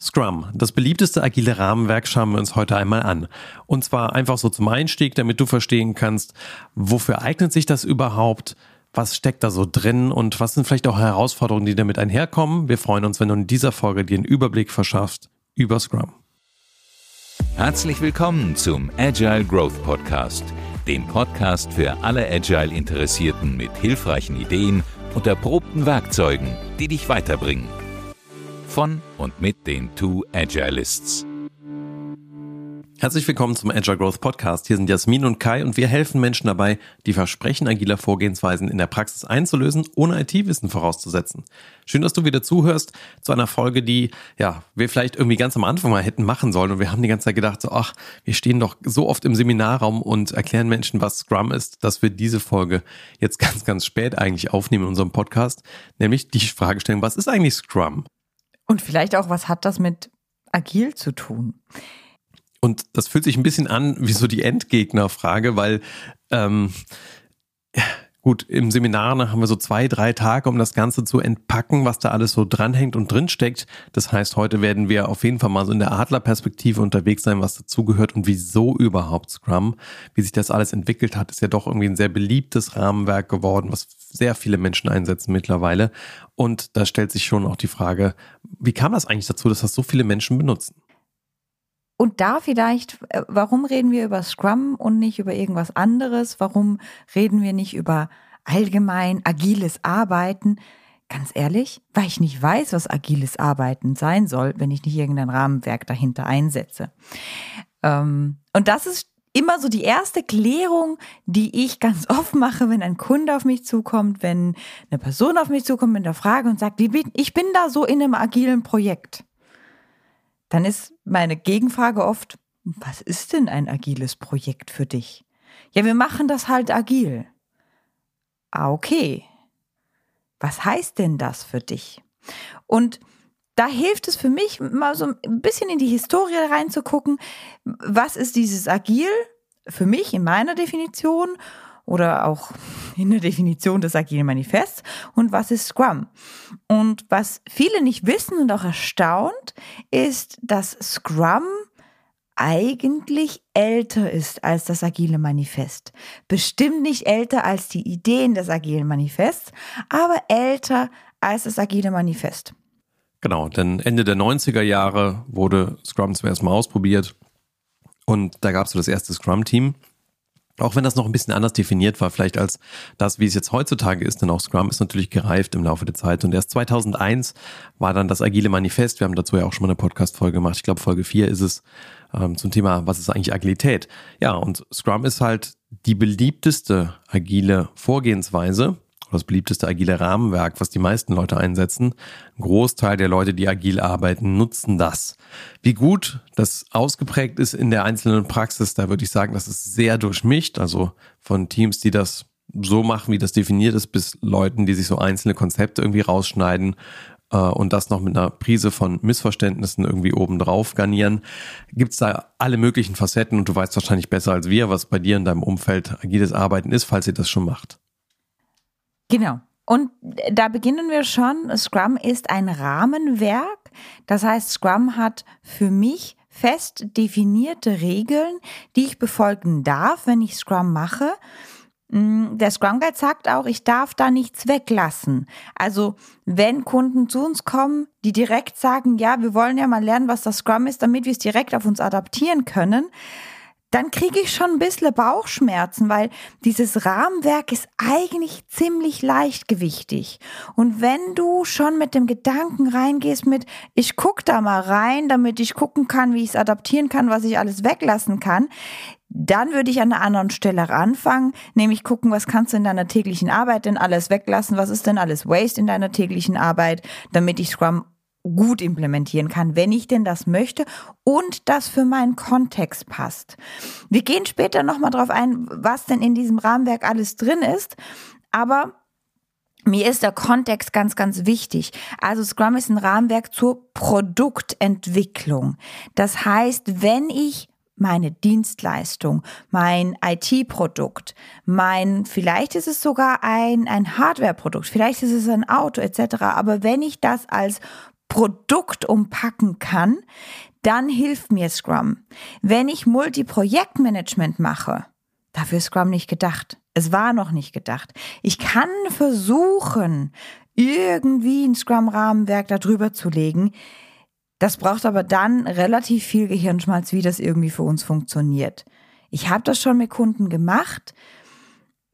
Scrum, das beliebteste agile Rahmenwerk, schauen wir uns heute einmal an. Und zwar einfach so zum Einstieg, damit du verstehen kannst, wofür eignet sich das überhaupt, was steckt da so drin und was sind vielleicht auch Herausforderungen, die damit einherkommen. Wir freuen uns, wenn du in dieser Folge dir einen Überblick verschaffst über Scrum. Herzlich willkommen zum Agile Growth Podcast, dem Podcast für alle Agile Interessierten mit hilfreichen Ideen und erprobten Werkzeugen, die dich weiterbringen von und mit den Two Agilists. Herzlich willkommen zum Agile Growth Podcast. Hier sind Jasmin und Kai und wir helfen Menschen dabei, die Versprechen agiler Vorgehensweisen in der Praxis einzulösen, ohne IT-Wissen vorauszusetzen. Schön, dass du wieder zuhörst zu einer Folge, die ja wir vielleicht irgendwie ganz am Anfang mal hätten machen sollen. Und wir haben die ganze Zeit gedacht, so, ach, wir stehen doch so oft im Seminarraum und erklären Menschen, was Scrum ist, dass wir diese Folge jetzt ganz, ganz spät eigentlich aufnehmen in unserem Podcast. Nämlich die Frage stellen, was ist eigentlich Scrum? Und vielleicht auch, was hat das mit agil zu tun? Und das fühlt sich ein bisschen an wie so die Endgegnerfrage, weil ähm, gut, im Seminar haben wir so zwei, drei Tage, um das Ganze zu entpacken, was da alles so dranhängt und drinsteckt. Das heißt, heute werden wir auf jeden Fall mal so in der Adlerperspektive unterwegs sein, was dazugehört und wieso überhaupt Scrum, wie sich das alles entwickelt hat, ist ja doch irgendwie ein sehr beliebtes Rahmenwerk geworden, was sehr viele Menschen einsetzen mittlerweile. Und da stellt sich schon auch die Frage, wie kam das eigentlich dazu, dass das so viele Menschen benutzen? Und da vielleicht, äh, warum reden wir über Scrum und nicht über irgendwas anderes? Warum reden wir nicht über allgemein agiles Arbeiten? Ganz ehrlich, weil ich nicht weiß, was agiles Arbeiten sein soll, wenn ich nicht irgendein Rahmenwerk dahinter einsetze. Ähm, und das ist immer so die erste Klärung, die ich ganz oft mache, wenn ein Kunde auf mich zukommt, wenn eine Person auf mich zukommt mit der Frage und sagt, ich bin da so in einem agilen Projekt. Dann ist meine Gegenfrage oft, was ist denn ein agiles Projekt für dich? Ja, wir machen das halt agil. Ah, okay. Was heißt denn das für dich? Und da hilft es für mich, mal so ein bisschen in die Historie reinzugucken. Was ist dieses Agil für mich in meiner Definition oder auch in der Definition des Agilen Manifests und was ist Scrum? Und was viele nicht wissen und auch erstaunt, ist, dass Scrum eigentlich älter ist als das Agile Manifest. Bestimmt nicht älter als die Ideen des Agilen Manifests, aber älter als das Agile Manifest. Genau, denn Ende der 90er Jahre wurde Scrum zum ersten Mal ausprobiert und da gab es so das erste Scrum-Team. Auch wenn das noch ein bisschen anders definiert war, vielleicht als das, wie es jetzt heutzutage ist, denn auch Scrum ist natürlich gereift im Laufe der Zeit. Und erst 2001 war dann das Agile Manifest. Wir haben dazu ja auch schon mal eine Podcast-Folge gemacht. Ich glaube, Folge 4 ist es ähm, zum Thema, was ist eigentlich Agilität? Ja, und Scrum ist halt die beliebteste agile Vorgehensweise das beliebteste agile Rahmenwerk, was die meisten Leute einsetzen. Ein Großteil der Leute, die agil arbeiten, nutzen das. Wie gut das ausgeprägt ist in der einzelnen Praxis, da würde ich sagen, das ist sehr durchmischt. Also von Teams, die das so machen, wie das definiert ist, bis Leuten, die sich so einzelne Konzepte irgendwie rausschneiden äh, und das noch mit einer Prise von Missverständnissen irgendwie obendrauf garnieren. Gibt es da alle möglichen Facetten und du weißt wahrscheinlich besser als wir, was bei dir in deinem Umfeld agiles Arbeiten ist, falls ihr das schon macht. Genau. Und da beginnen wir schon. Scrum ist ein Rahmenwerk. Das heißt, Scrum hat für mich fest definierte Regeln, die ich befolgen darf, wenn ich Scrum mache. Mm, der Scrum Guide sagt auch, ich darf da nichts weglassen. Also wenn Kunden zu uns kommen, die direkt sagen, ja, wir wollen ja mal lernen, was das Scrum ist, damit wir es direkt auf uns adaptieren können, dann kriege ich schon ein bisschen Bauchschmerzen, weil dieses Rahmenwerk ist eigentlich ziemlich leichtgewichtig. Und wenn du schon mit dem Gedanken reingehst mit, ich guck da mal rein, damit ich gucken kann, wie ich es adaptieren kann, was ich alles weglassen kann, dann würde ich an einer anderen Stelle anfangen, nämlich gucken, was kannst du in deiner täglichen Arbeit denn alles weglassen, was ist denn alles Waste in deiner täglichen Arbeit, damit ich Scrum gut implementieren kann, wenn ich denn das möchte und das für meinen Kontext passt. Wir gehen später nochmal drauf ein, was denn in diesem Rahmenwerk alles drin ist, aber mir ist der Kontext ganz, ganz wichtig. Also Scrum ist ein Rahmenwerk zur Produktentwicklung. Das heißt, wenn ich meine Dienstleistung, mein IT-Produkt, mein, vielleicht ist es sogar ein, ein Hardware-Produkt, vielleicht ist es ein Auto etc. Aber wenn ich das als Produkt umpacken kann, dann hilft mir Scrum. Wenn ich Multi-Projektmanagement mache, dafür ist Scrum nicht gedacht. Es war noch nicht gedacht. Ich kann versuchen, irgendwie ein Scrum-Rahmenwerk darüber zu legen. Das braucht aber dann relativ viel Gehirnschmalz, wie das irgendwie für uns funktioniert. Ich habe das schon mit Kunden gemacht.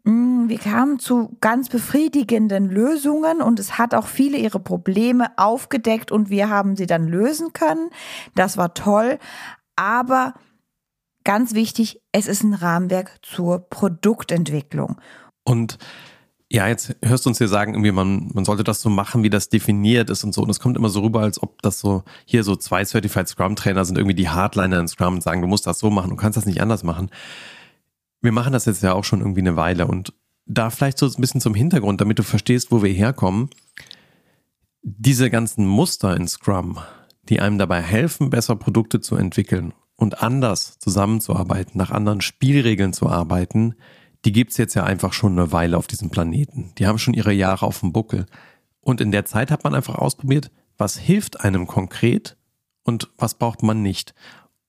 Mm, wir kamen zu ganz befriedigenden Lösungen und es hat auch viele ihre Probleme aufgedeckt und wir haben sie dann lösen können. Das war toll. Aber ganz wichtig, es ist ein Rahmenwerk zur Produktentwicklung. Und ja, jetzt hörst du uns hier sagen, irgendwie man, man sollte das so machen, wie das definiert ist und so. Und es kommt immer so rüber, als ob das so, hier so zwei Certified Scrum Trainer sind irgendwie die Hardliner in Scrum und sagen, du musst das so machen, du kannst das nicht anders machen. Wir machen das jetzt ja auch schon irgendwie eine Weile und da vielleicht so ein bisschen zum Hintergrund, damit du verstehst, wo wir herkommen. Diese ganzen Muster in Scrum, die einem dabei helfen, besser Produkte zu entwickeln und anders zusammenzuarbeiten, nach anderen Spielregeln zu arbeiten, die gibt's jetzt ja einfach schon eine Weile auf diesem Planeten. Die haben schon ihre Jahre auf dem Buckel. Und in der Zeit hat man einfach ausprobiert, was hilft einem konkret und was braucht man nicht.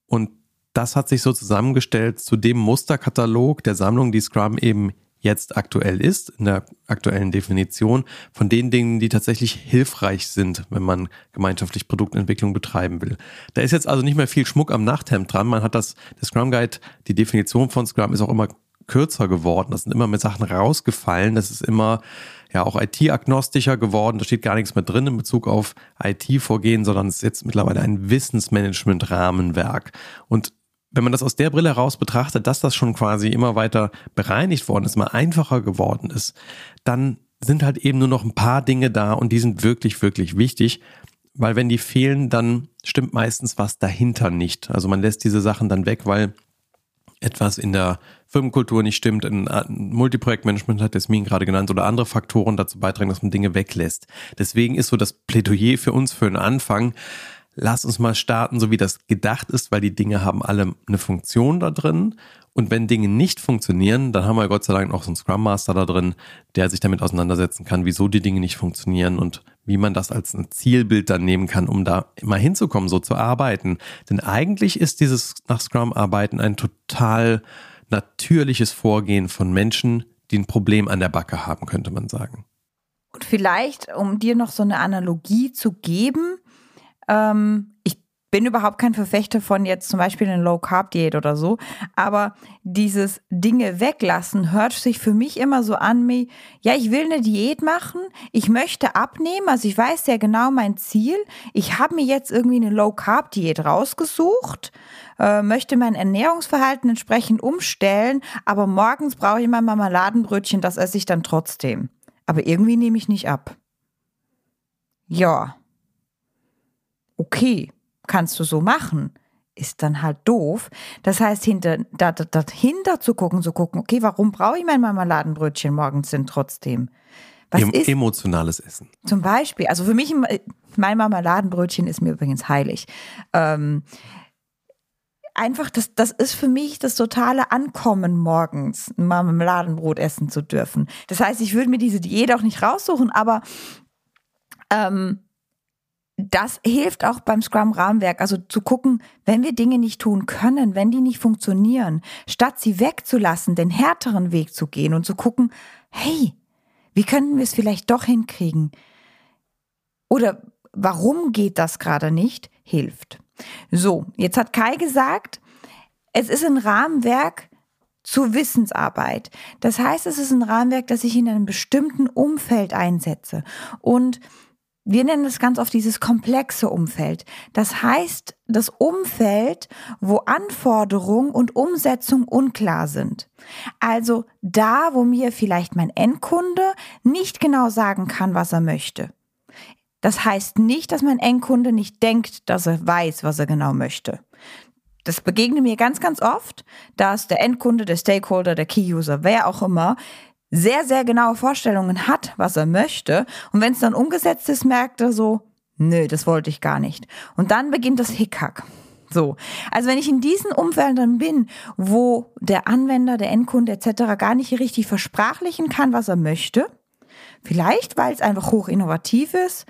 Und das hat sich so zusammengestellt zu dem Musterkatalog der Sammlung, die Scrum eben jetzt aktuell ist, in der aktuellen Definition, von den Dingen, die tatsächlich hilfreich sind, wenn man gemeinschaftlich Produktentwicklung betreiben will. Da ist jetzt also nicht mehr viel Schmuck am Nachthemd dran. Man hat das, der Scrum Guide, die Definition von Scrum ist auch immer kürzer geworden. Das sind immer mit Sachen rausgefallen. Das ist immer ja auch IT-agnostischer geworden. Da steht gar nichts mehr drin in Bezug auf IT-Vorgehen, sondern es ist jetzt mittlerweile ein Wissensmanagement-Rahmenwerk. Und wenn man das aus der Brille heraus betrachtet, dass das schon quasi immer weiter bereinigt worden ist, immer einfacher geworden ist, dann sind halt eben nur noch ein paar Dinge da und die sind wirklich, wirklich wichtig. Weil wenn die fehlen, dann stimmt meistens was dahinter nicht. Also man lässt diese Sachen dann weg, weil etwas in der Firmenkultur nicht stimmt, ein Multiprojektmanagement hat Jasmin gerade genannt oder andere Faktoren dazu beitragen, dass man Dinge weglässt. Deswegen ist so das Plädoyer für uns für den Anfang, lass uns mal starten, so wie das gedacht ist, weil die Dinge haben alle eine Funktion da drin. Und wenn Dinge nicht funktionieren, dann haben wir Gott sei Dank noch so einen Scrum Master da drin, der sich damit auseinandersetzen kann, wieso die Dinge nicht funktionieren und wie man das als ein Zielbild dann nehmen kann, um da immer hinzukommen, so zu arbeiten. Denn eigentlich ist dieses nach Scrum arbeiten ein total natürliches Vorgehen von Menschen, die ein Problem an der Backe haben, könnte man sagen. Und vielleicht, um dir noch so eine Analogie zu geben, ähm, ich bin überhaupt kein Verfechter von jetzt zum Beispiel eine Low-Carb-Diät oder so, aber dieses Dinge weglassen hört sich für mich immer so an, wie, ja, ich will eine Diät machen, ich möchte abnehmen, also ich weiß sehr genau mein Ziel, ich habe mir jetzt irgendwie eine Low-Carb-Diät rausgesucht, äh, möchte mein Ernährungsverhalten entsprechend umstellen, aber morgens brauche ich mein Marmeladenbrötchen, das esse ich dann trotzdem. Aber irgendwie nehme ich nicht ab. Ja. Okay kannst du so machen, ist dann halt doof. Das heißt, hinter, da, da, dahinter zu gucken, zu gucken, okay, warum brauche ich mein Marmeladenbrötchen morgens denn trotzdem? Was em ist emotionales Essen? Zum Beispiel, also für mich, mein Marmeladenbrötchen ist mir übrigens heilig. Ähm, einfach, das, das ist für mich das totale Ankommen morgens, ein Marmeladenbrot essen zu dürfen. Das heißt, ich würde mir diese Diät auch nicht raussuchen, aber ähm, das hilft auch beim Scrum-Rahmenwerk, also zu gucken, wenn wir Dinge nicht tun können, wenn die nicht funktionieren, statt sie wegzulassen, den härteren Weg zu gehen und zu gucken, hey, wie könnten wir es vielleicht doch hinkriegen? Oder warum geht das gerade nicht? Hilft. So, jetzt hat Kai gesagt, es ist ein Rahmenwerk zur Wissensarbeit. Das heißt, es ist ein Rahmenwerk, das ich in einem bestimmten Umfeld einsetze. Und wir nennen das ganz oft dieses komplexe Umfeld. Das heißt, das Umfeld, wo Anforderung und Umsetzung unklar sind. Also da, wo mir vielleicht mein Endkunde nicht genau sagen kann, was er möchte. Das heißt nicht, dass mein Endkunde nicht denkt, dass er weiß, was er genau möchte. Das begegnet mir ganz, ganz oft, dass der Endkunde, der Stakeholder, der Key-User, wer auch immer, sehr, sehr genaue Vorstellungen hat, was er möchte. Und wenn es dann umgesetzt ist, merkt er so, nö, das wollte ich gar nicht. Und dann beginnt das Hickhack. So. Also wenn ich in diesen Umfeldern bin, wo der Anwender, der Endkunde etc. gar nicht richtig versprachlichen kann, was er möchte, vielleicht weil es einfach hoch innovativ ist,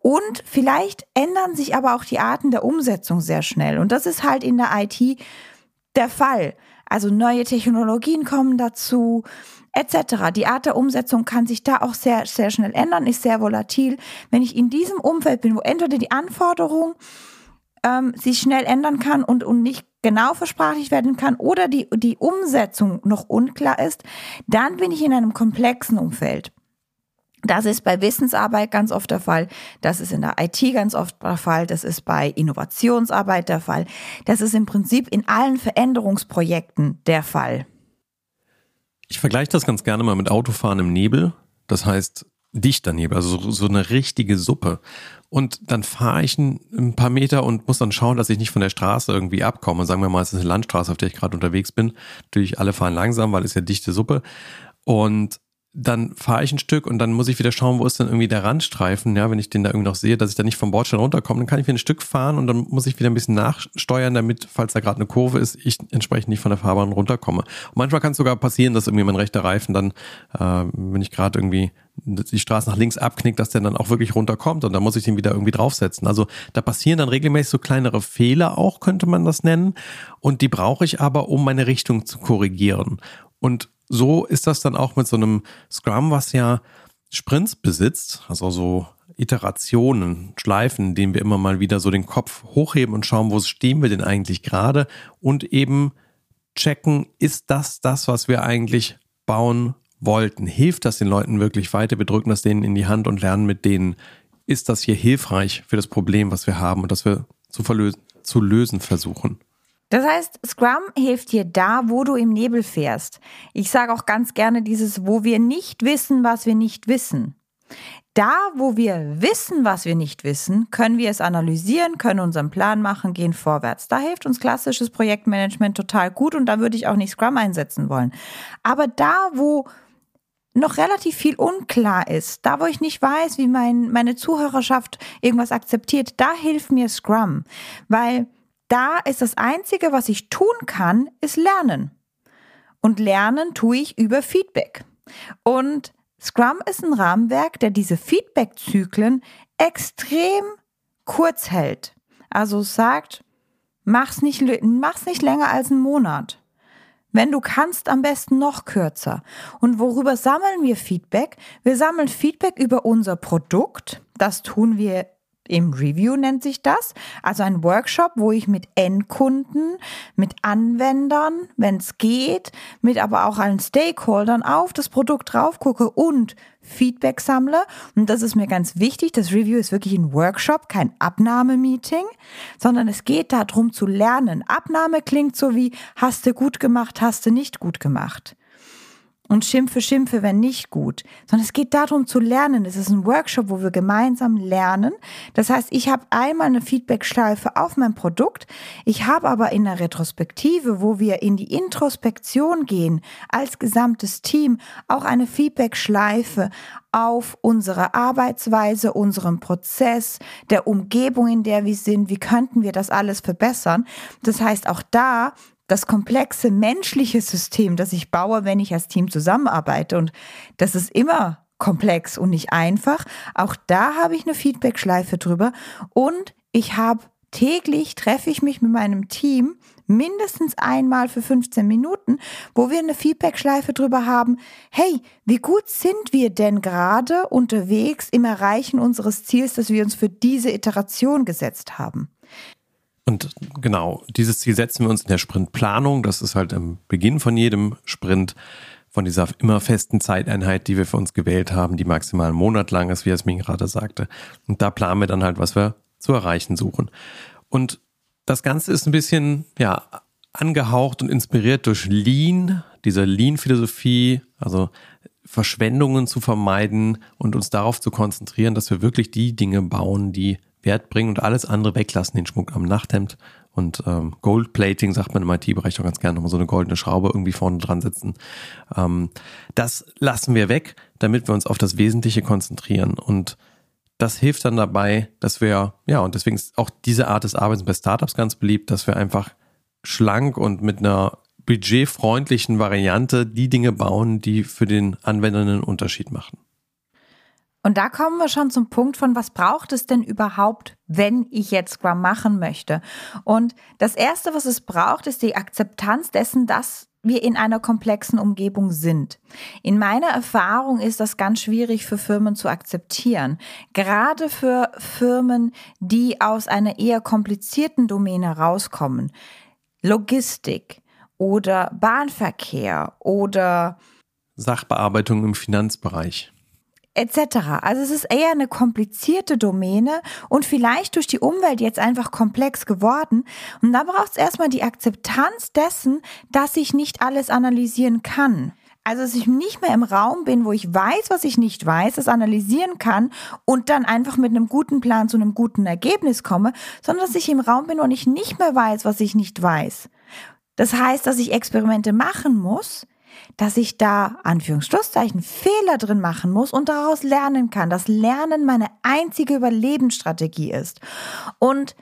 Und vielleicht ändern sich aber auch die Arten der Umsetzung sehr schnell. Und das ist halt in der IT der Fall. Also neue Technologien kommen dazu, etc. Die Art der Umsetzung kann sich da auch sehr, sehr schnell ändern, ist sehr volatil. Wenn ich in diesem Umfeld bin, wo entweder die Anforderung ähm, sich schnell ändern kann und, und nicht genau versprachlich werden kann oder die, die Umsetzung noch unklar ist, dann bin ich in einem komplexen Umfeld. Das ist bei Wissensarbeit ganz oft der Fall. Das ist in der IT ganz oft der Fall. Das ist bei Innovationsarbeit der Fall. Das ist im Prinzip in allen Veränderungsprojekten der Fall. Ich vergleiche das ganz gerne mal mit Autofahren im Nebel. Das heißt dichter Nebel, also so, so eine richtige Suppe. Und dann fahre ich ein, ein, paar Meter und muss dann schauen, dass ich nicht von der Straße irgendwie abkomme. Sagen wir mal, es ist eine Landstraße, auf der ich gerade unterwegs bin. Natürlich alle fahren langsam, weil es ja dichte Suppe. Und dann fahre ich ein Stück und dann muss ich wieder schauen, wo ist denn irgendwie der Randstreifen, ja, wenn ich den da irgendwie noch sehe, dass ich da nicht vom Bordstein runterkomme, dann kann ich wieder ein Stück fahren und dann muss ich wieder ein bisschen nachsteuern, damit, falls da gerade eine Kurve ist, ich entsprechend nicht von der Fahrbahn runterkomme. Und manchmal kann es sogar passieren, dass irgendwie mein rechter Reifen dann, äh, wenn ich gerade irgendwie die Straße nach links abknickt, dass der dann auch wirklich runterkommt und dann muss ich den wieder irgendwie draufsetzen. Also da passieren dann regelmäßig so kleinere Fehler auch, könnte man das nennen. Und die brauche ich aber, um meine Richtung zu korrigieren. Und so ist das dann auch mit so einem Scrum, was ja Sprints besitzt, also so Iterationen, Schleifen, denen wir immer mal wieder so den Kopf hochheben und schauen, wo stehen wir denn eigentlich gerade und eben checken, ist das das, was wir eigentlich bauen wollten? Hilft das den Leuten wirklich weiter? Wir drücken das denen in die Hand und lernen mit denen, ist das hier hilfreich für das Problem, was wir haben und das wir zu, zu lösen versuchen? Das heißt, Scrum hilft dir da, wo du im Nebel fährst. Ich sage auch ganz gerne dieses, wo wir nicht wissen, was wir nicht wissen. Da, wo wir wissen, was wir nicht wissen, können wir es analysieren, können unseren Plan machen, gehen vorwärts. Da hilft uns klassisches Projektmanagement total gut und da würde ich auch nicht Scrum einsetzen wollen. Aber da, wo noch relativ viel unklar ist, da wo ich nicht weiß, wie mein, meine Zuhörerschaft irgendwas akzeptiert, da hilft mir Scrum, weil da ist das Einzige, was ich tun kann, ist lernen. Und lernen tue ich über Feedback. Und Scrum ist ein Rahmenwerk, der diese Feedback-Zyklen extrem kurz hält. Also sagt, mach's nicht, mach's nicht länger als einen Monat. Wenn du kannst, am besten noch kürzer. Und worüber sammeln wir Feedback? Wir sammeln Feedback über unser Produkt. Das tun wir im Review nennt sich das. Also ein Workshop, wo ich mit Endkunden, mit Anwendern, wenn es geht, mit aber auch allen Stakeholdern auf das Produkt drauf gucke und Feedback sammle. Und das ist mir ganz wichtig. Das Review ist wirklich ein Workshop, kein Abnahmemeeting, sondern es geht darum zu lernen. Abnahme klingt so wie, hast du gut gemacht, hast du nicht gut gemacht und schimpfe, schimpfe, wenn nicht gut, sondern es geht darum zu lernen. Es ist ein Workshop, wo wir gemeinsam lernen. Das heißt, ich habe einmal eine Feedback-Schleife auf mein Produkt. Ich habe aber in der Retrospektive, wo wir in die Introspektion gehen, als gesamtes Team, auch eine Feedback-Schleife auf unsere Arbeitsweise, unseren Prozess, der Umgebung, in der wir sind. Wie könnten wir das alles verbessern? Das heißt, auch da das komplexe menschliche System, das ich baue, wenn ich als Team zusammenarbeite. Und das ist immer komplex und nicht einfach. Auch da habe ich eine Feedback-Schleife drüber. Und ich habe täglich treffe ich mich mit meinem Team mindestens einmal für 15 Minuten, wo wir eine Feedback-Schleife drüber haben. Hey, wie gut sind wir denn gerade unterwegs im Erreichen unseres Ziels, das wir uns für diese Iteration gesetzt haben? Und genau, dieses Ziel setzen wir uns in der Sprintplanung. Das ist halt am Beginn von jedem Sprint, von dieser immer festen Zeiteinheit, die wir für uns gewählt haben, die maximal einen Monat lang ist, wie Jasmin gerade sagte. Und da planen wir dann halt, was wir zu erreichen suchen. Und das Ganze ist ein bisschen, ja, angehaucht und inspiriert durch Lean, diese Lean-Philosophie, also Verschwendungen zu vermeiden und uns darauf zu konzentrieren, dass wir wirklich die Dinge bauen, die Wert bringen und alles andere weglassen, den Schmuck am Nachthemd und ähm, Goldplating, sagt man im IT-Bereich auch ganz gerne, nochmal so eine goldene Schraube irgendwie vorne dran setzen. Ähm, das lassen wir weg, damit wir uns auf das Wesentliche konzentrieren und das hilft dann dabei, dass wir, ja, und deswegen ist auch diese Art des Arbeitens bei Startups ganz beliebt, dass wir einfach schlank und mit einer budgetfreundlichen Variante die Dinge bauen, die für den Anwender einen Unterschied machen. Und da kommen wir schon zum Punkt von, was braucht es denn überhaupt, wenn ich jetzt Scrum machen möchte? Und das Erste, was es braucht, ist die Akzeptanz dessen, dass wir in einer komplexen Umgebung sind. In meiner Erfahrung ist das ganz schwierig für Firmen zu akzeptieren. Gerade für Firmen, die aus einer eher komplizierten Domäne rauskommen. Logistik oder Bahnverkehr oder Sachbearbeitung im Finanzbereich etc. Also es ist eher eine komplizierte Domäne und vielleicht durch die Umwelt jetzt einfach komplex geworden. Und da braucht es erstmal die Akzeptanz dessen, dass ich nicht alles analysieren kann. Also, dass ich nicht mehr im Raum bin, wo ich weiß, was ich nicht weiß, das analysieren kann und dann einfach mit einem guten Plan zu einem guten Ergebnis komme, sondern dass ich im Raum bin und ich nicht mehr weiß, was ich nicht weiß. Das heißt, dass ich Experimente machen muss, dass ich da, Anführungsschlusszeichen, Fehler drin machen muss und daraus lernen kann. dass Lernen meine einzige Überlebensstrategie ist. Und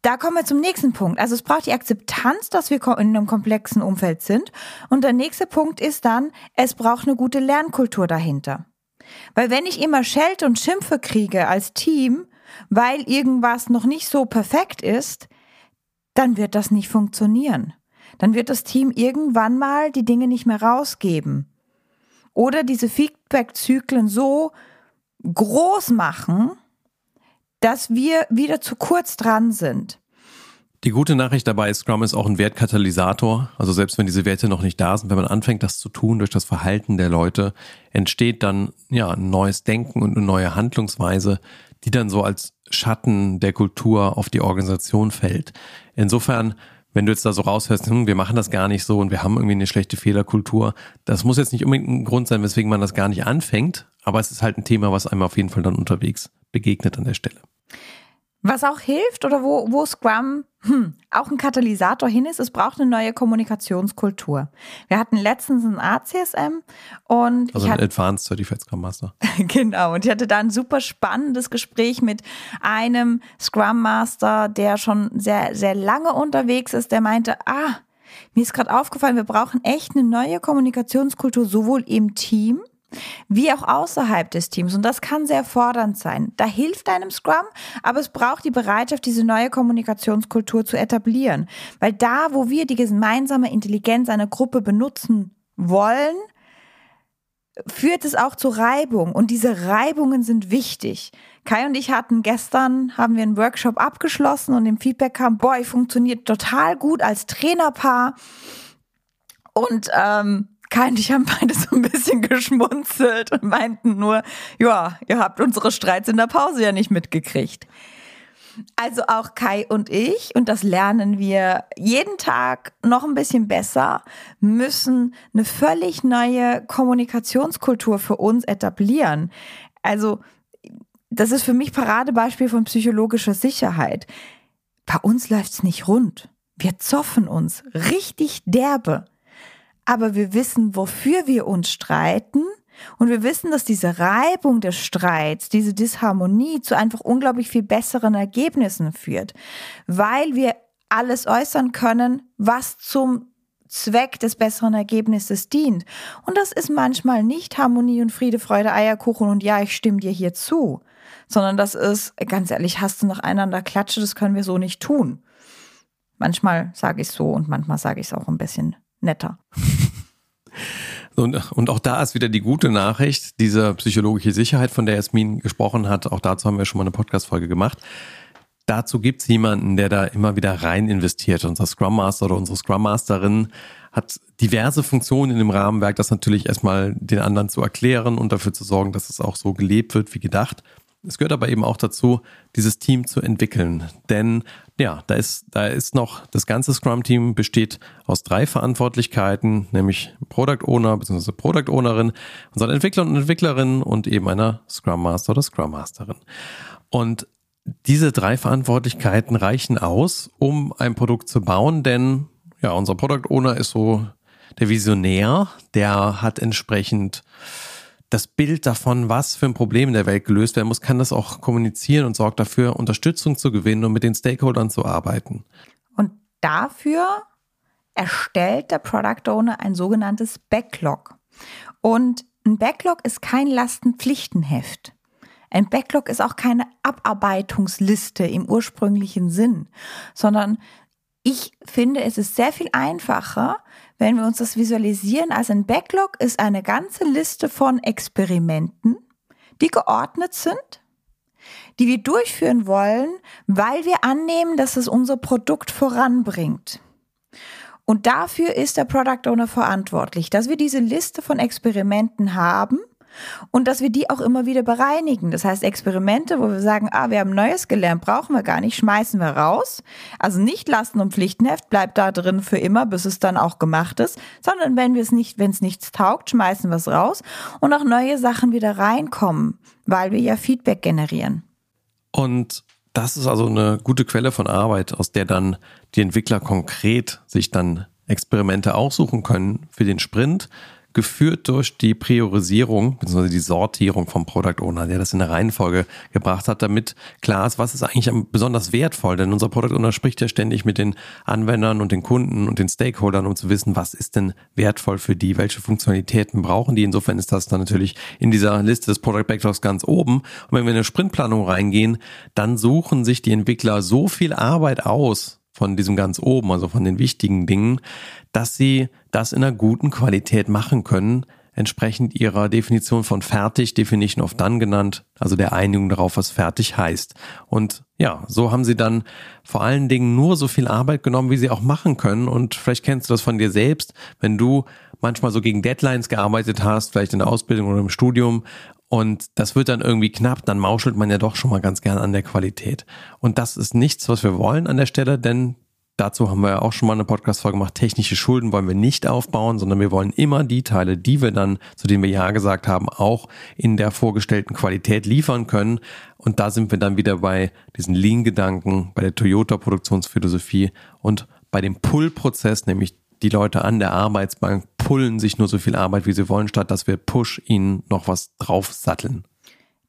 da kommen wir zum nächsten Punkt. Also es braucht die Akzeptanz, dass wir in einem komplexen Umfeld sind. Und der nächste Punkt ist dann, es braucht eine gute Lernkultur dahinter. Weil wenn ich immer Schelte und Schimpfe kriege als Team, weil irgendwas noch nicht so perfekt ist, dann wird das nicht funktionieren dann wird das Team irgendwann mal die Dinge nicht mehr rausgeben. Oder diese Feedback-Zyklen so groß machen, dass wir wieder zu kurz dran sind. Die gute Nachricht dabei ist, Scrum ist auch ein Wertkatalysator. Also selbst wenn diese Werte noch nicht da sind, wenn man anfängt, das zu tun durch das Verhalten der Leute, entsteht dann ja ein neues Denken und eine neue Handlungsweise, die dann so als Schatten der Kultur auf die Organisation fällt. Insofern wenn du jetzt da so raushörst, hm, wir machen das gar nicht so und wir haben irgendwie eine schlechte Fehlerkultur, das muss jetzt nicht unbedingt ein Grund sein, weswegen man das gar nicht anfängt, aber es ist halt ein Thema, was einem auf jeden Fall dann unterwegs begegnet an der Stelle. Was auch hilft oder wo, wo Scrum hm, auch ein Katalysator hin ist, es braucht eine neue Kommunikationskultur. Wir hatten letztens ein ACSM und. Also ein hatte, Advanced Certified Scrum Master. genau. Und ich hatte da ein super spannendes Gespräch mit einem Scrum Master, der schon sehr, sehr lange unterwegs ist, der meinte, ah, mir ist gerade aufgefallen, wir brauchen echt eine neue Kommunikationskultur, sowohl im Team wie auch außerhalb des Teams. Und das kann sehr fordernd sein. Da hilft einem Scrum, aber es braucht die Bereitschaft, diese neue Kommunikationskultur zu etablieren. Weil da, wo wir die gemeinsame Intelligenz einer Gruppe benutzen wollen, führt es auch zu Reibung. Und diese Reibungen sind wichtig. Kai und ich hatten gestern, haben wir einen Workshop abgeschlossen und im Feedback kam, boah, funktioniert total gut als Trainerpaar. Und ähm, Kai und ich haben beide so ein bisschen geschmunzelt und meinten nur, ja, ihr habt unsere Streits in der Pause ja nicht mitgekriegt. Also auch Kai und ich, und das lernen wir jeden Tag noch ein bisschen besser, müssen eine völlig neue Kommunikationskultur für uns etablieren. Also das ist für mich Paradebeispiel von psychologischer Sicherheit. Bei uns läuft's nicht rund. Wir zoffen uns richtig derbe aber wir wissen, wofür wir uns streiten. Und wir wissen, dass diese Reibung des Streits, diese Disharmonie zu einfach unglaublich viel besseren Ergebnissen führt, weil wir alles äußern können, was zum Zweck des besseren Ergebnisses dient. Und das ist manchmal nicht Harmonie und Friede, Freude, Eierkuchen und ja, ich stimme dir hier zu, sondern das ist, ganz ehrlich, hast du noch einander Klatsche, das können wir so nicht tun. Manchmal sage ich so und manchmal sage ich es auch ein bisschen netter. Und, und auch da ist wieder die gute Nachricht, diese psychologische Sicherheit, von der Jasmin gesprochen hat. Auch dazu haben wir schon mal eine Podcast-Folge gemacht. Dazu gibt es jemanden, der da immer wieder rein investiert. Unser Scrum Master oder unsere Scrum Masterin hat diverse Funktionen in dem Rahmenwerk, das natürlich erstmal den anderen zu erklären und dafür zu sorgen, dass es auch so gelebt wird wie gedacht. Es gehört aber eben auch dazu, dieses Team zu entwickeln. Denn ja, da ist, da ist noch, das ganze Scrum-Team besteht aus drei Verantwortlichkeiten, nämlich Product Owner bzw. Product Ownerin, unseren Entwicklern und Entwicklerinnen und eben einer Scrum Master oder Scrum Masterin. Und diese drei Verantwortlichkeiten reichen aus, um ein Produkt zu bauen, denn ja, unser Product Owner ist so der Visionär, der hat entsprechend das Bild davon, was für ein Problem in der Welt gelöst werden muss, kann das auch kommunizieren und sorgt dafür, Unterstützung zu gewinnen und mit den Stakeholdern zu arbeiten. Und dafür erstellt der Product Owner ein sogenanntes Backlog. Und ein Backlog ist kein Lastenpflichtenheft. Ein Backlog ist auch keine Abarbeitungsliste im ursprünglichen Sinn, sondern ich finde, es ist sehr viel einfacher, wenn wir uns das visualisieren, als ein Backlog ist eine ganze Liste von Experimenten, die geordnet sind, die wir durchführen wollen, weil wir annehmen, dass es unser Produkt voranbringt. Und dafür ist der Product Owner verantwortlich, dass wir diese Liste von Experimenten haben und dass wir die auch immer wieder bereinigen. Das heißt, Experimente, wo wir sagen, ah, wir haben Neues gelernt, brauchen wir gar nicht, schmeißen wir raus. Also nicht Lasten- und Pflichtenheft bleibt da drin für immer, bis es dann auch gemacht ist, sondern wenn wir es nicht, wenn es nichts taugt, schmeißen wir es raus und auch neue Sachen wieder reinkommen, weil wir ja Feedback generieren. Und das ist also eine gute Quelle von Arbeit, aus der dann die Entwickler konkret sich dann Experimente aussuchen können für den Sprint, geführt durch die Priorisierung bzw. die Sortierung vom Product Owner, der das in der Reihenfolge gebracht hat, damit klar ist, was ist eigentlich besonders wertvoll. Denn unser Product Owner spricht ja ständig mit den Anwendern und den Kunden und den Stakeholdern, um zu wissen, was ist denn wertvoll für die, welche Funktionalitäten brauchen die. Insofern ist das dann natürlich in dieser Liste des Product Backlogs ganz oben. Und wenn wir in eine Sprintplanung reingehen, dann suchen sich die Entwickler so viel Arbeit aus, von diesem ganz oben, also von den wichtigen Dingen, dass sie das in einer guten Qualität machen können, entsprechend ihrer Definition von fertig, Definition of Done genannt, also der Einigung darauf, was fertig heißt. Und ja, so haben sie dann vor allen Dingen nur so viel Arbeit genommen, wie sie auch machen können. Und vielleicht kennst du das von dir selbst, wenn du manchmal so gegen Deadlines gearbeitet hast, vielleicht in der Ausbildung oder im Studium und das wird dann irgendwie knapp, dann mauschelt man ja doch schon mal ganz gern an der Qualität. Und das ist nichts, was wir wollen an der Stelle, denn dazu haben wir ja auch schon mal eine Podcast-Folge gemacht. Technische Schulden wollen wir nicht aufbauen, sondern wir wollen immer die Teile, die wir dann, zu denen wir Ja gesagt haben, auch in der vorgestellten Qualität liefern können. Und da sind wir dann wieder bei diesen Lean-Gedanken, bei der Toyota-Produktionsphilosophie und bei dem Pull-Prozess, nämlich die Leute an der Arbeitsbank pullen sich nur so viel Arbeit, wie sie wollen, statt dass wir Push ihnen noch was draufsatteln.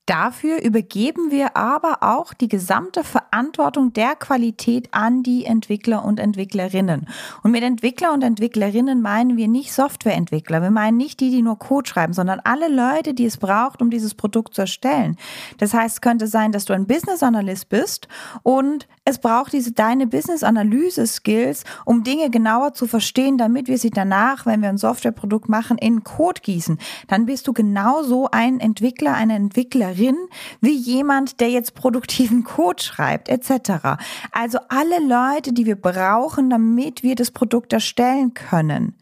Dafür übergeben wir aber auch die gesamte Verantwortung der Qualität an die Entwickler und Entwicklerinnen. Und mit Entwickler und Entwicklerinnen meinen wir nicht Softwareentwickler. Wir meinen nicht die, die nur Code schreiben, sondern alle Leute, die es braucht, um dieses Produkt zu erstellen. Das heißt, es könnte sein, dass du ein Business Analyst bist und es braucht diese deine Business Analyse Skills, um Dinge genauer zu verstehen, damit wir sie danach, wenn wir ein Softwareprodukt machen, in Code gießen. Dann bist du genauso ein Entwickler, eine Entwicklerin wie jemand, der jetzt produktiven Code schreibt, etc. Also alle Leute, die wir brauchen, damit wir das Produkt erstellen können.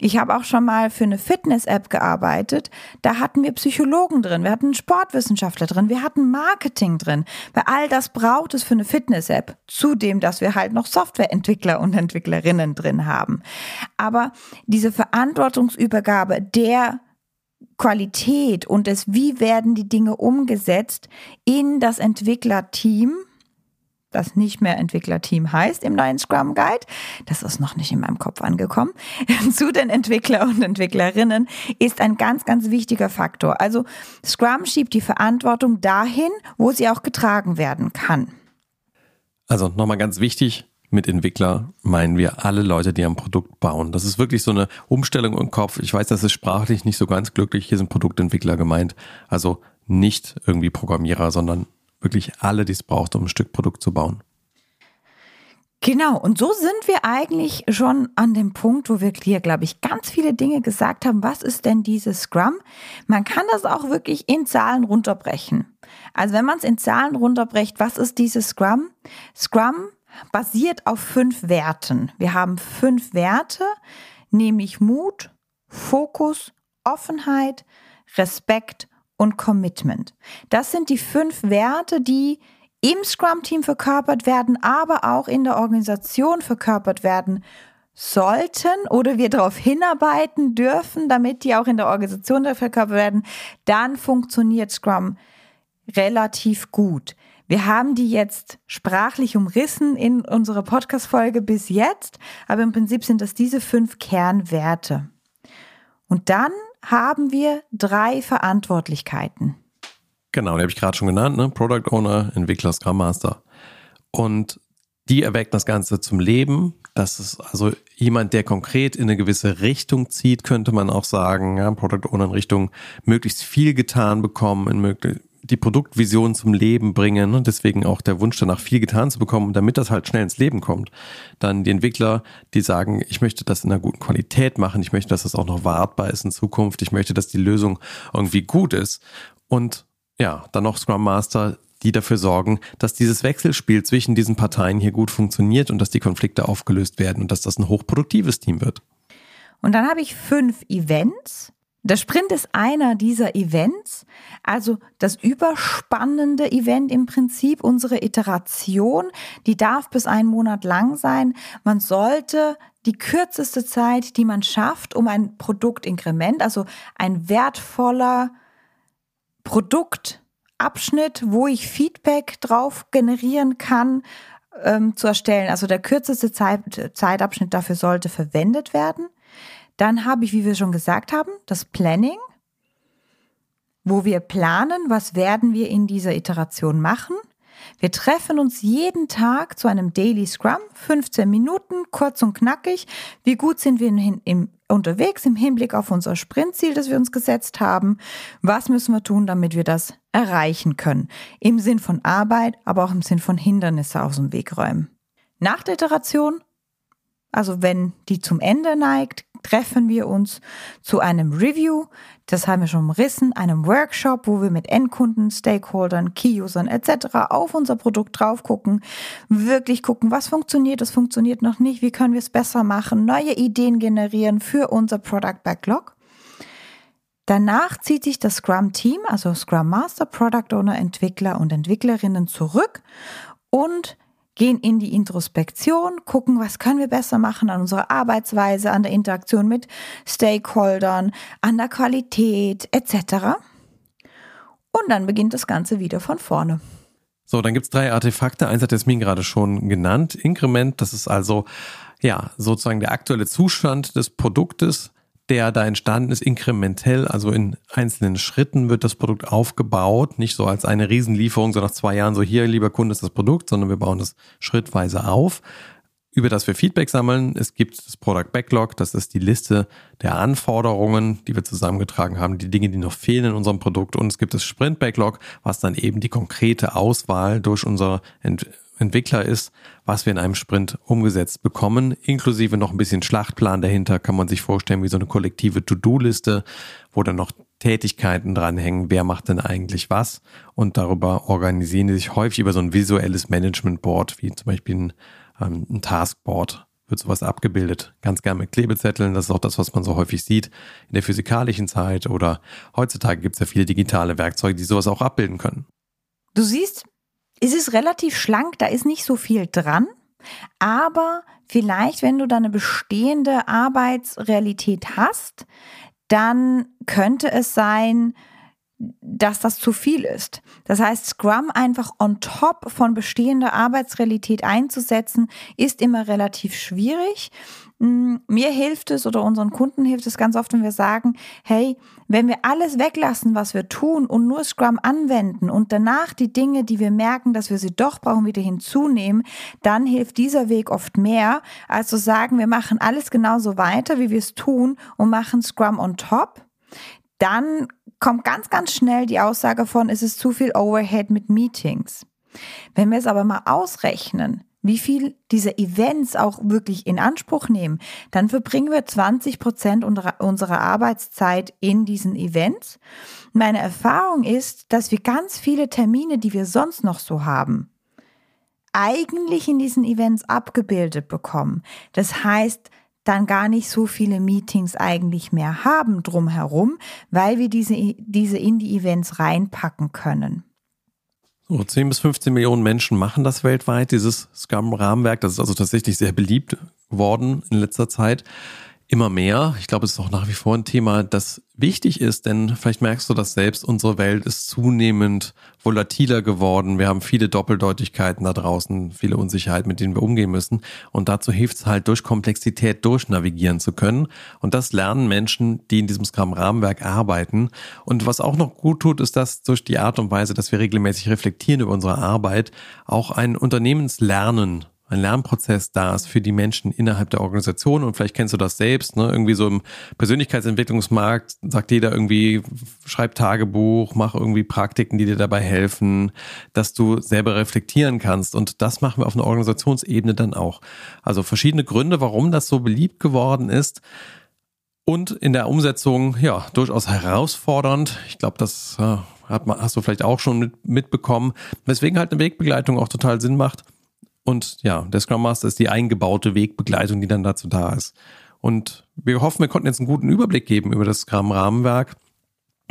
Ich habe auch schon mal für eine Fitness-App gearbeitet. Da hatten wir Psychologen drin, wir hatten Sportwissenschaftler drin, wir hatten Marketing drin. Weil all das braucht es für eine Fitness-App. Zudem, dass wir halt noch Softwareentwickler und Entwicklerinnen drin haben. Aber diese Verantwortungsübergabe der Qualität und des, wie werden die Dinge umgesetzt in das Entwicklerteam, das nicht mehr Entwicklerteam heißt im neuen Scrum Guide, das ist noch nicht in meinem Kopf angekommen, zu den Entwickler und Entwicklerinnen ist ein ganz, ganz wichtiger Faktor. Also Scrum schiebt die Verantwortung dahin, wo sie auch getragen werden kann. Also nochmal ganz wichtig, mit Entwickler meinen wir alle Leute, die ein Produkt bauen. Das ist wirklich so eine Umstellung im Kopf. Ich weiß, das ist sprachlich nicht so ganz glücklich. Hier sind Produktentwickler gemeint. Also nicht irgendwie Programmierer, sondern wirklich alle, die es braucht, um ein Stück Produkt zu bauen. Genau, und so sind wir eigentlich schon an dem Punkt, wo wir hier, glaube ich, ganz viele Dinge gesagt haben. Was ist denn dieses Scrum? Man kann das auch wirklich in Zahlen runterbrechen. Also wenn man es in Zahlen runterbrecht, was ist dieses Scrum? Scrum basiert auf fünf Werten. Wir haben fünf Werte, nämlich Mut, Fokus, Offenheit, Respekt und Commitment. Das sind die fünf Werte, die im Scrum-Team verkörpert werden, aber auch in der Organisation verkörpert werden sollten oder wir darauf hinarbeiten dürfen, damit die auch in der Organisation verkörpert werden, dann funktioniert Scrum relativ gut. Wir haben die jetzt sprachlich umrissen in unserer Podcast-Folge bis jetzt, aber im Prinzip sind das diese fünf Kernwerte. Und dann haben wir drei Verantwortlichkeiten. Genau, die habe ich gerade schon genannt, ne? Product Owner, Entwickler, Scrum Master. Und die erwecken das Ganze zum Leben. Das ist also jemand, der konkret in eine gewisse Richtung zieht, könnte man auch sagen. Ja, Product Owner in Richtung möglichst viel getan bekommen, in möglich, die Produktvision zum Leben bringen und deswegen auch der Wunsch danach viel getan zu bekommen, damit das halt schnell ins Leben kommt. Dann die Entwickler, die sagen, ich möchte das in einer guten Qualität machen, ich möchte, dass das auch noch wartbar ist in Zukunft, ich möchte, dass die Lösung irgendwie gut ist und ja, dann noch Scrum Master, die dafür sorgen, dass dieses Wechselspiel zwischen diesen Parteien hier gut funktioniert und dass die Konflikte aufgelöst werden und dass das ein hochproduktives Team wird. Und dann habe ich fünf Events. Der Sprint ist einer dieser Events, also das überspannende Event im Prinzip, unsere Iteration, die darf bis einen Monat lang sein. Man sollte die kürzeste Zeit, die man schafft, um ein Produktinkrement, also ein wertvoller Produktabschnitt, wo ich Feedback drauf generieren kann, ähm, zu erstellen. Also der kürzeste Zeit, Zeitabschnitt dafür sollte verwendet werden. Dann habe ich, wie wir schon gesagt haben, das Planning, wo wir planen, was werden wir in dieser Iteration machen. Wir treffen uns jeden Tag zu einem Daily Scrum, 15 Minuten, kurz und knackig. Wie gut sind wir in, in, unterwegs im Hinblick auf unser Sprintziel, das wir uns gesetzt haben? Was müssen wir tun, damit wir das erreichen können? Im Sinn von Arbeit, aber auch im Sinn von Hindernisse aus dem Weg räumen. Nach der Iteration, also wenn die zum Ende neigt, treffen wir uns zu einem Review, das haben wir schon umrissen, einem Workshop, wo wir mit Endkunden, Stakeholdern, Key-Usern etc. auf unser Produkt drauf gucken, wirklich gucken, was funktioniert, was funktioniert noch nicht, wie können wir es besser machen, neue Ideen generieren für unser Product Backlog. Danach zieht sich das Scrum-Team, also Scrum Master, Product Owner, Entwickler und Entwicklerinnen zurück und gehen in die Introspektion, gucken, was können wir besser machen an unserer Arbeitsweise, an der Interaktion mit Stakeholdern, an der Qualität etc. Und dann beginnt das Ganze wieder von vorne. So, dann gibt's drei Artefakte. Eins hat Jasmin gerade schon genannt. Inkrement, das ist also ja sozusagen der aktuelle Zustand des Produktes der da entstanden ist, inkrementell, also in einzelnen Schritten wird das Produkt aufgebaut, nicht so als eine Riesenlieferung, so nach zwei Jahren so hier, lieber Kunde, ist das Produkt, sondern wir bauen das schrittweise auf, über das wir Feedback sammeln. Es gibt das Product Backlog, das ist die Liste der Anforderungen, die wir zusammengetragen haben, die Dinge, die noch fehlen in unserem Produkt und es gibt das Sprint Backlog, was dann eben die konkrete Auswahl durch unser Ent Entwickler ist, was wir in einem Sprint umgesetzt bekommen, inklusive noch ein bisschen Schlachtplan dahinter, kann man sich vorstellen wie so eine kollektive To-Do-Liste, wo dann noch Tätigkeiten dranhängen, wer macht denn eigentlich was und darüber organisieren die sich häufig über so ein visuelles Management-Board, wie zum Beispiel ein, ähm, ein Taskboard wird sowas abgebildet. Ganz gern mit Klebezetteln. Das ist auch das, was man so häufig sieht in der physikalischen Zeit oder heutzutage gibt es ja viele digitale Werkzeuge, die sowas auch abbilden können. Du siehst, es ist relativ schlank, da ist nicht so viel dran. Aber vielleicht, wenn du da eine bestehende Arbeitsrealität hast, dann könnte es sein, dass das zu viel ist. Das heißt, Scrum einfach on top von bestehender Arbeitsrealität einzusetzen, ist immer relativ schwierig. Mm, mir hilft es oder unseren Kunden hilft es ganz oft, wenn wir sagen, hey, wenn wir alles weglassen, was wir tun und nur Scrum anwenden und danach die Dinge, die wir merken, dass wir sie doch brauchen, wieder hinzunehmen, dann hilft dieser Weg oft mehr, als zu sagen, wir machen alles genauso weiter, wie wir es tun und machen Scrum on top. Dann kommt ganz, ganz schnell die Aussage von, es ist zu viel Overhead mit Meetings. Wenn wir es aber mal ausrechnen, wie viel diese Events auch wirklich in Anspruch nehmen, dann verbringen wir 20 Prozent unserer Arbeitszeit in diesen Events. Meine Erfahrung ist, dass wir ganz viele Termine, die wir sonst noch so haben, eigentlich in diesen Events abgebildet bekommen. Das heißt, dann gar nicht so viele Meetings eigentlich mehr haben drumherum, weil wir diese, diese in die Events reinpacken können. So, 10 bis 15 Millionen Menschen machen das weltweit, dieses Scrum-Rahmenwerk. Das ist also tatsächlich sehr beliebt geworden in letzter Zeit immer mehr. Ich glaube, es ist auch nach wie vor ein Thema, das wichtig ist, denn vielleicht merkst du das selbst, unsere Welt ist zunehmend volatiler geworden. Wir haben viele Doppeldeutigkeiten da draußen, viele Unsicherheiten, mit denen wir umgehen müssen. Und dazu hilft es halt, durch Komplexität durchnavigieren zu können. Und das lernen Menschen, die in diesem Scrum-Rahmenwerk arbeiten. Und was auch noch gut tut, ist, dass durch die Art und Weise, dass wir regelmäßig reflektieren über unsere Arbeit, auch ein Unternehmenslernen ein Lernprozess da ist für die Menschen innerhalb der Organisation und vielleicht kennst du das selbst, ne? irgendwie so im Persönlichkeitsentwicklungsmarkt sagt jeder irgendwie, schreib Tagebuch, mach irgendwie Praktiken, die dir dabei helfen, dass du selber reflektieren kannst und das machen wir auf einer Organisationsebene dann auch. Also verschiedene Gründe, warum das so beliebt geworden ist und in der Umsetzung ja durchaus herausfordernd. Ich glaube, das äh, hat man, hast du vielleicht auch schon mit, mitbekommen, weswegen halt eine Wegbegleitung auch total Sinn macht und ja, der Scrum Master ist die eingebaute Wegbegleitung, die dann dazu da ist. Und wir hoffen, wir konnten jetzt einen guten Überblick geben über das Scrum-Rahmenwerk.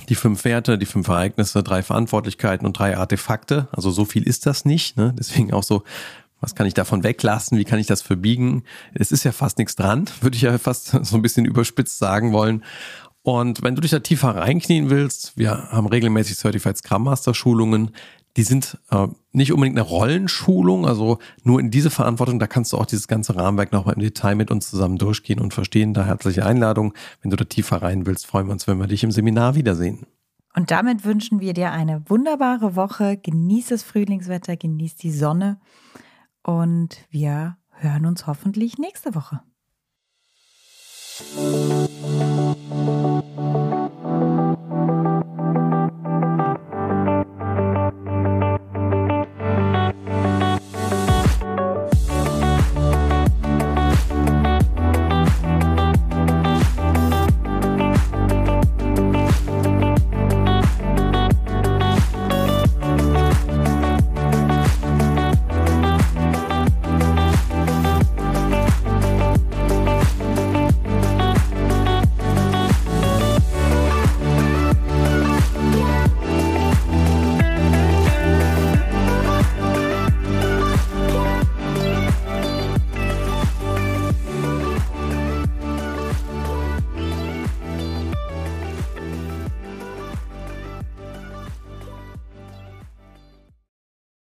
Die fünf Werte, die fünf Ereignisse, drei Verantwortlichkeiten und drei Artefakte. Also so viel ist das nicht. Ne? Deswegen auch so, was kann ich davon weglassen? Wie kann ich das verbiegen? Es ist ja fast nichts dran, würde ich ja fast so ein bisschen überspitzt sagen wollen. Und wenn du dich da tiefer reinknien willst, wir haben regelmäßig Certified Scrum Master Schulungen, die sind äh, nicht unbedingt eine Rollenschulung, also nur in diese Verantwortung, da kannst du auch dieses ganze Rahmenwerk nochmal im Detail mit uns zusammen durchgehen und verstehen. Da herzliche Einladung. Wenn du da tiefer rein willst, freuen wir uns, wenn wir dich im Seminar wiedersehen. Und damit wünschen wir dir eine wunderbare Woche. Genieß das Frühlingswetter, genieß die Sonne und wir hören uns hoffentlich nächste Woche.